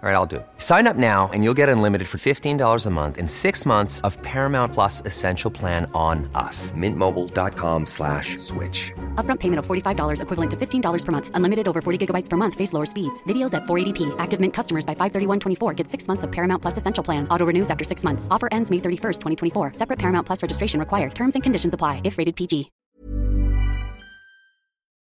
All right, I'll do it. Sign up now and you'll get unlimited for $15 a month in six months of Paramount Plus Essential Plan on us. Mintmobile.com slash switch. Upfront payment of $45 equivalent to $15 per month. Unlimited over 40 gigabytes per month. Face lower speeds. Videos at 480p. Active Mint customers by 531.24 get six months of Paramount Plus Essential Plan. Auto renews after six months. Offer ends May 31st, 2024. Separate Paramount Plus registration required. Terms and conditions apply if rated PG.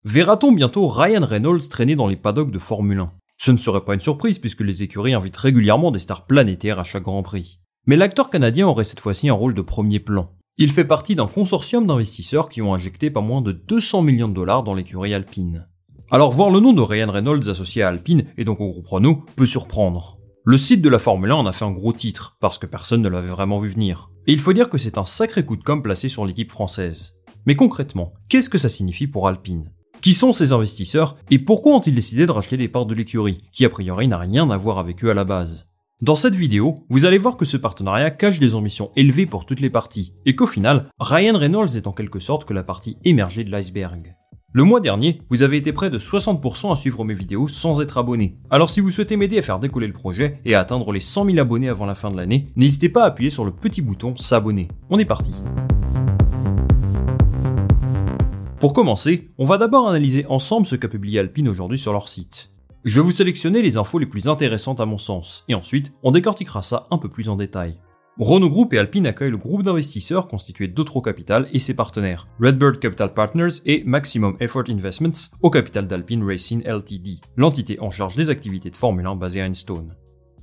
Verra-t-on bientôt Ryan Reynolds traîner dans les paddocks de Formule 1 Ce ne serait pas une surprise puisque les écuries invitent régulièrement des stars planétaires à chaque Grand Prix. Mais l'acteur canadien aurait cette fois-ci un rôle de premier plan. Il fait partie d'un consortium d'investisseurs qui ont injecté pas moins de 200 millions de dollars dans l'écurie Alpine. Alors voir le nom de Ryan Reynolds associé à Alpine et donc au groupe Renault peut surprendre. Le site de la Formule 1 en a fait un gros titre, parce que personne ne l'avait vraiment vu venir. Et il faut dire que c'est un sacré coup de com placé sur l'équipe française. Mais concrètement, qu'est-ce que ça signifie pour Alpine? Qui sont ces investisseurs et pourquoi ont-ils décidé de racheter des parts de l'écurie, qui a priori n'a rien à voir avec eux à la base Dans cette vidéo, vous allez voir que ce partenariat cache des ambitions élevées pour toutes les parties, et qu'au final, Ryan Reynolds est en quelque sorte que la partie émergée de l'iceberg. Le mois dernier, vous avez été près de 60% à suivre mes vidéos sans être abonné. Alors si vous souhaitez m'aider à faire décoller le projet et à atteindre les 100 000 abonnés avant la fin de l'année, n'hésitez pas à appuyer sur le petit bouton s'abonner. On est parti. Pour commencer, on va d'abord analyser ensemble ce qu'a publié Alpine aujourd'hui sur leur site. Je vais vous sélectionner les infos les plus intéressantes à mon sens, et ensuite on décortiquera ça un peu plus en détail. Renault Group et Alpine accueillent le groupe d'investisseurs constitué d'Otro Capital et ses partenaires, Redbird Capital Partners et Maximum Effort Investments, au capital d'Alpine Racing Ltd, l'entité en charge des activités de Formule 1 basée à Enstone.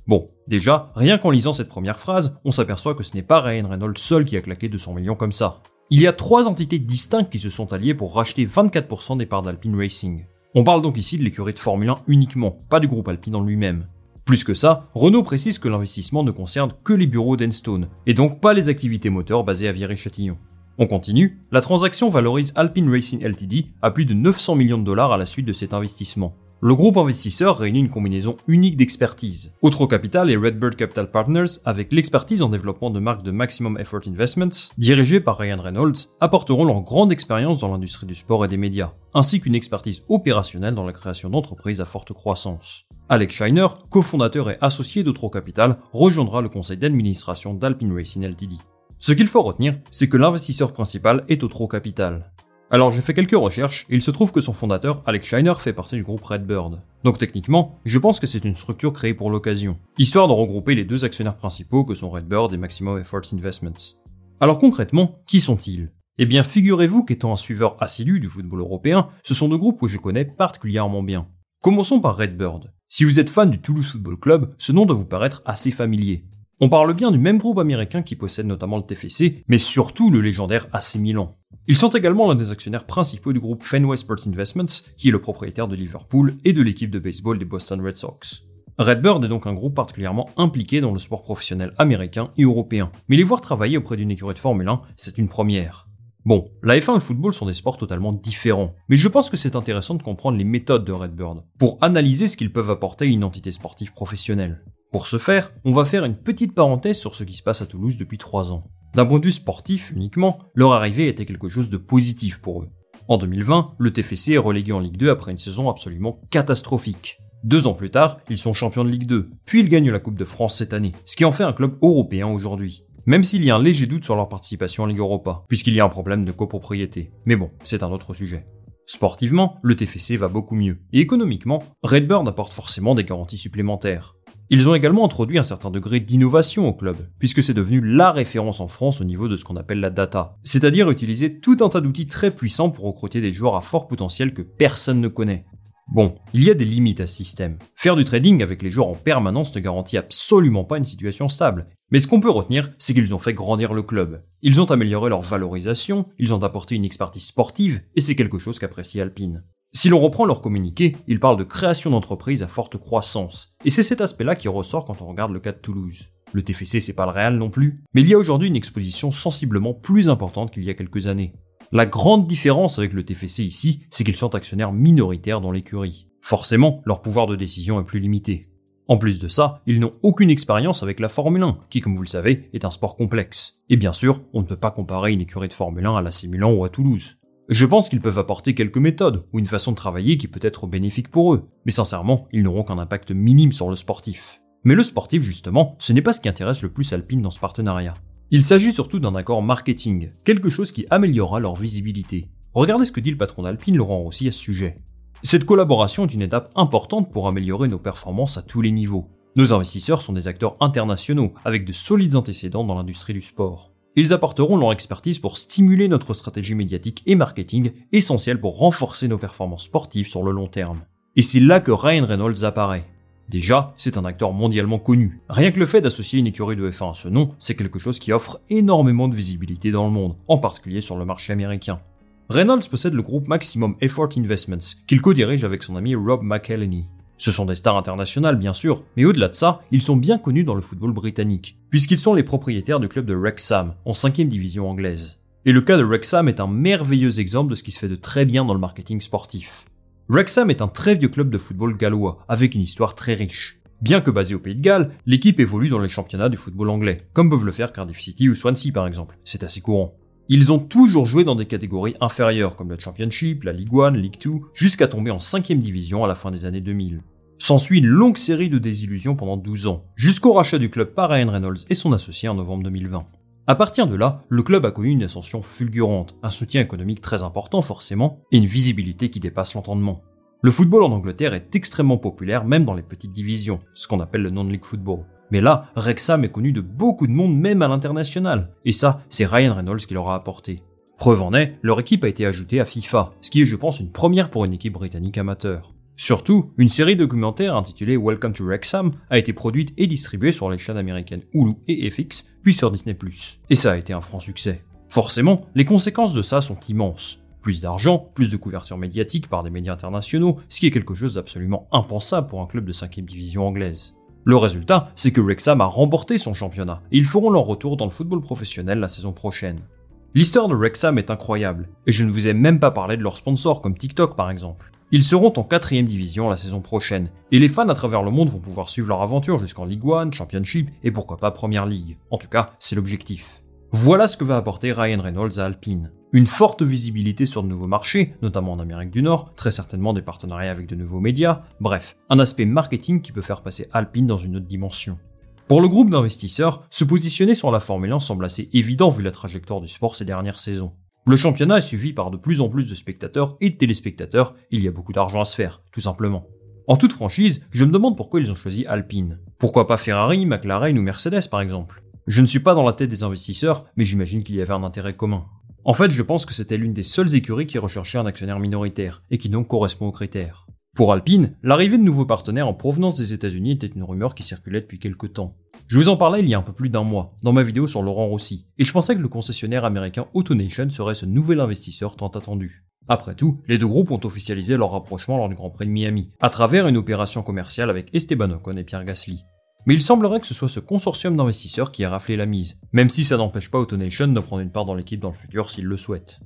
Bon, déjà, rien qu'en lisant cette première phrase, on s'aperçoit que ce n'est pas Ryan Reynolds seul qui a claqué 200 millions comme ça. Il y a trois entités distinctes qui se sont alliées pour racheter 24% des parts d'Alpine Racing. On parle donc ici de l'écurie de Formule 1 uniquement, pas du groupe Alpine en lui-même. Plus que ça, Renault précise que l'investissement ne concerne que les bureaux d'Enstone, et donc pas les activités moteurs basées à Viry-Châtillon. On continue, la transaction valorise Alpine Racing Ltd à plus de 900 millions de dollars à la suite de cet investissement. Le groupe investisseur réunit une combinaison unique d'expertise. Outro Capital et Redbird Capital Partners, avec l'expertise en développement de marques de Maximum Effort Investments, dirigées par Ryan Reynolds, apporteront leur grande expérience dans l'industrie du sport et des médias, ainsi qu'une expertise opérationnelle dans la création d'entreprises à forte croissance. Alex Scheiner, cofondateur et associé d'Outro Capital, rejoindra le conseil d'administration d'Alpine Racing Ltd. Ce qu'il faut retenir, c'est que l'investisseur principal est Outro Capital. Alors j'ai fait quelques recherches et il se trouve que son fondateur, Alex Scheiner, fait partie du groupe Redbird. Donc techniquement, je pense que c'est une structure créée pour l'occasion, histoire de regrouper les deux actionnaires principaux que sont Redbird et Maximum Efforts Investments. Alors concrètement, qui sont-ils? Eh bien figurez-vous qu'étant un suiveur assidu du football européen, ce sont deux groupes que je connais particulièrement bien. Commençons par Redbird. Si vous êtes fan du Toulouse Football Club, ce nom doit vous paraître assez familier. On parle bien du même groupe américain qui possède notamment le TFC, mais surtout le légendaire AC Milan. Ils sont également l'un des actionnaires principaux du groupe Fenway Sports Investments, qui est le propriétaire de Liverpool et de l'équipe de baseball des Boston Red Sox. Redbird est donc un groupe particulièrement impliqué dans le sport professionnel américain et européen, mais les voir travailler auprès d'une écurie de Formule 1, c'est une première. Bon, la F1 et le football sont des sports totalement différents, mais je pense que c'est intéressant de comprendre les méthodes de Redbird, pour analyser ce qu'ils peuvent apporter à une entité sportive professionnelle. Pour ce faire, on va faire une petite parenthèse sur ce qui se passe à Toulouse depuis 3 ans. D'un point de vue sportif uniquement, leur arrivée était quelque chose de positif pour eux. En 2020, le TFC est relégué en Ligue 2 après une saison absolument catastrophique. Deux ans plus tard, ils sont champions de Ligue 2, puis ils gagnent la Coupe de France cette année, ce qui en fait un club européen aujourd'hui. Même s'il y a un léger doute sur leur participation en Ligue Europa, puisqu'il y a un problème de copropriété. Mais bon, c'est un autre sujet. Sportivement, le TFC va beaucoup mieux. Et économiquement, Redbird apporte forcément des garanties supplémentaires. Ils ont également introduit un certain degré d'innovation au club, puisque c'est devenu la référence en France au niveau de ce qu'on appelle la data. C'est-à-dire utiliser tout un tas d'outils très puissants pour recruter des joueurs à fort potentiel que personne ne connaît. Bon, il y a des limites à ce système. Faire du trading avec les joueurs en permanence ne garantit absolument pas une situation stable. Mais ce qu'on peut retenir, c'est qu'ils ont fait grandir le club. Ils ont amélioré leur valorisation, ils ont apporté une expertise sportive, et c'est quelque chose qu'apprécie Alpine. Si l'on reprend leur communiqué, ils parlent de création d'entreprises à forte croissance. Et c'est cet aspect-là qui ressort quand on regarde le cas de Toulouse. Le TFC c'est pas le Real non plus, mais il y a aujourd'hui une exposition sensiblement plus importante qu'il y a quelques années. La grande différence avec le TFC ici, c'est qu'ils sont actionnaires minoritaires dans l'écurie. Forcément, leur pouvoir de décision est plus limité. En plus de ça, ils n'ont aucune expérience avec la Formule 1, qui comme vous le savez, est un sport complexe. Et bien sûr, on ne peut pas comparer une écurie de Formule 1 à la Simulan ou à Toulouse. Je pense qu'ils peuvent apporter quelques méthodes, ou une façon de travailler qui peut être bénéfique pour eux, mais sincèrement, ils n'auront qu'un impact minime sur le sportif. Mais le sportif, justement, ce n'est pas ce qui intéresse le plus Alpine dans ce partenariat. Il s'agit surtout d'un accord marketing, quelque chose qui améliorera leur visibilité. Regardez ce que dit le patron d'Alpine, Laurent Rossi, à ce sujet. Cette collaboration est une étape importante pour améliorer nos performances à tous les niveaux. Nos investisseurs sont des acteurs internationaux, avec de solides antécédents dans l'industrie du sport. Ils apporteront leur expertise pour stimuler notre stratégie médiatique et marketing, essentielle pour renforcer nos performances sportives sur le long terme. Et c'est là que Ryan Reynolds apparaît. Déjà, c'est un acteur mondialement connu. Rien que le fait d'associer une écurie de F1 à ce nom, c'est quelque chose qui offre énormément de visibilité dans le monde, en particulier sur le marché américain. Reynolds possède le groupe Maximum Effort Investments, qu'il co-dirige avec son ami Rob McElhenney. Ce sont des stars internationales bien sûr, mais au-delà de ça, ils sont bien connus dans le football britannique, puisqu'ils sont les propriétaires du club de Wrexham, en 5 division anglaise. Et le cas de Wrexham est un merveilleux exemple de ce qui se fait de très bien dans le marketing sportif. Wrexham est un très vieux club de football gallois, avec une histoire très riche. Bien que basé au Pays de Galles, l'équipe évolue dans les championnats du football anglais, comme peuvent le faire Cardiff City ou Swansea par exemple, c'est assez courant. Ils ont toujours joué dans des catégories inférieures comme le Championship, la Ligue 1, Ligue 2, jusqu'à tomber en 5 division à la fin des années 2000. S'ensuit une longue série de désillusions pendant 12 ans, jusqu'au rachat du club par Ryan Reynolds et son associé en novembre 2020. À partir de là, le club a connu une ascension fulgurante, un soutien économique très important forcément, et une visibilité qui dépasse l'entendement. Le football en Angleterre est extrêmement populaire même dans les petites divisions, ce qu'on appelle le non-league football. Mais là, Wrexham est connu de beaucoup de monde même à l'international, et ça, c'est Ryan Reynolds qui leur a apporté. Preuve en est, leur équipe a été ajoutée à FIFA, ce qui est je pense une première pour une équipe britannique amateur. Surtout, une série documentaire intitulée Welcome to Wrexham a été produite et distribuée sur les chaînes américaines Hulu et FX, puis sur Disney+. Et ça a été un franc succès. Forcément, les conséquences de ça sont immenses. Plus d'argent, plus de couverture médiatique par des médias internationaux, ce qui est quelque chose d'absolument impensable pour un club de 5 division anglaise. Le résultat, c'est que Wrexham a remporté son championnat, et ils feront leur retour dans le football professionnel la saison prochaine. L'histoire de Wrexham est incroyable, et je ne vous ai même pas parlé de leurs sponsors comme TikTok par exemple. Ils seront en quatrième division la saison prochaine, et les fans à travers le monde vont pouvoir suivre leur aventure jusqu'en League One, Championship et pourquoi pas Première League. En tout cas, c'est l'objectif. Voilà ce que va apporter Ryan Reynolds à Alpine. Une forte visibilité sur de nouveaux marchés, notamment en Amérique du Nord, très certainement des partenariats avec de nouveaux médias, bref, un aspect marketing qui peut faire passer Alpine dans une autre dimension. Pour le groupe d'investisseurs, se positionner sur la Formule 1 semble assez évident vu la trajectoire du sport ces dernières saisons. Le championnat est suivi par de plus en plus de spectateurs et de téléspectateurs, il y a beaucoup d'argent à se faire, tout simplement. En toute franchise, je me demande pourquoi ils ont choisi Alpine. Pourquoi pas Ferrari, McLaren ou Mercedes par exemple? Je ne suis pas dans la tête des investisseurs, mais j'imagine qu'il y avait un intérêt commun. En fait, je pense que c'était l'une des seules écuries qui recherchait un actionnaire minoritaire, et qui donc correspond aux critères. Pour Alpine, l'arrivée de nouveaux partenaires en provenance des États-Unis était une rumeur qui circulait depuis quelques temps. Je vous en parlais il y a un peu plus d'un mois, dans ma vidéo sur Laurent Rossi, et je pensais que le concessionnaire américain AutoNation serait ce nouvel investisseur tant attendu. Après tout, les deux groupes ont officialisé leur rapprochement lors du Grand Prix de Miami, à travers une opération commerciale avec Esteban Ocon et Pierre Gasly. Mais il semblerait que ce soit ce consortium d'investisseurs qui a raflé la mise, même si ça n'empêche pas AutoNation de prendre une part dans l'équipe dans le futur s'il le souhaite.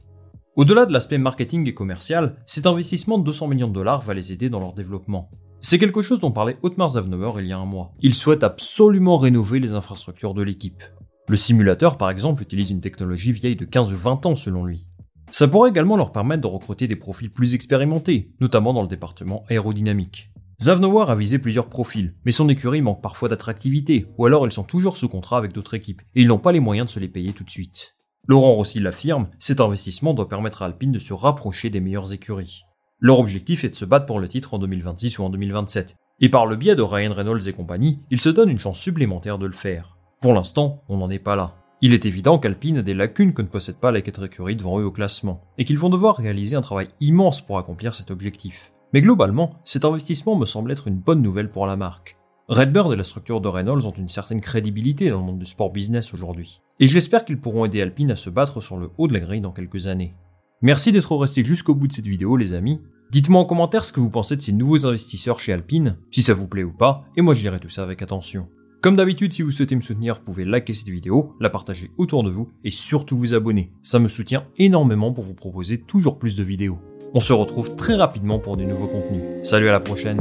Au-delà de l'aspect marketing et commercial, cet investissement de 200 millions de dollars va les aider dans leur développement. C'est quelque chose dont parlait Otmar Zavnauer il y a un mois. Il souhaite absolument rénover les infrastructures de l'équipe. Le simulateur, par exemple, utilise une technologie vieille de 15 ou 20 ans selon lui. Ça pourrait également leur permettre de recruter des profils plus expérimentés, notamment dans le département aérodynamique. Zavnoir a visé plusieurs profils, mais son écurie manque parfois d'attractivité, ou alors ils sont toujours sous contrat avec d'autres équipes, et ils n'ont pas les moyens de se les payer tout de suite. Laurent Rossi l'affirme, cet investissement doit permettre à Alpine de se rapprocher des meilleures écuries. Leur objectif est de se battre pour le titre en 2026 ou en 2027, et par le biais de Ryan Reynolds et compagnie, ils se donnent une chance supplémentaire de le faire. Pour l'instant, on n'en est pas là. Il est évident qu'Alpine a des lacunes que ne possède pas les quatre écuries devant eux au classement, et qu'ils vont devoir réaliser un travail immense pour accomplir cet objectif. Mais globalement, cet investissement me semble être une bonne nouvelle pour la marque. Redbird et la structure de Reynolds ont une certaine crédibilité dans le monde du sport business aujourd'hui, et j'espère qu'ils pourront aider Alpine à se battre sur le haut de la grille dans quelques années. Merci d'être resté jusqu'au bout de cette vidéo les amis. Dites-moi en commentaire ce que vous pensez de ces nouveaux investisseurs chez Alpine, si ça vous plaît ou pas, et moi je dirai tout ça avec attention. Comme d'habitude, si vous souhaitez me soutenir, vous pouvez liker cette vidéo, la partager autour de vous et surtout vous abonner. Ça me soutient énormément pour vous proposer toujours plus de vidéos. On se retrouve très rapidement pour de nouveaux contenus. Salut à la prochaine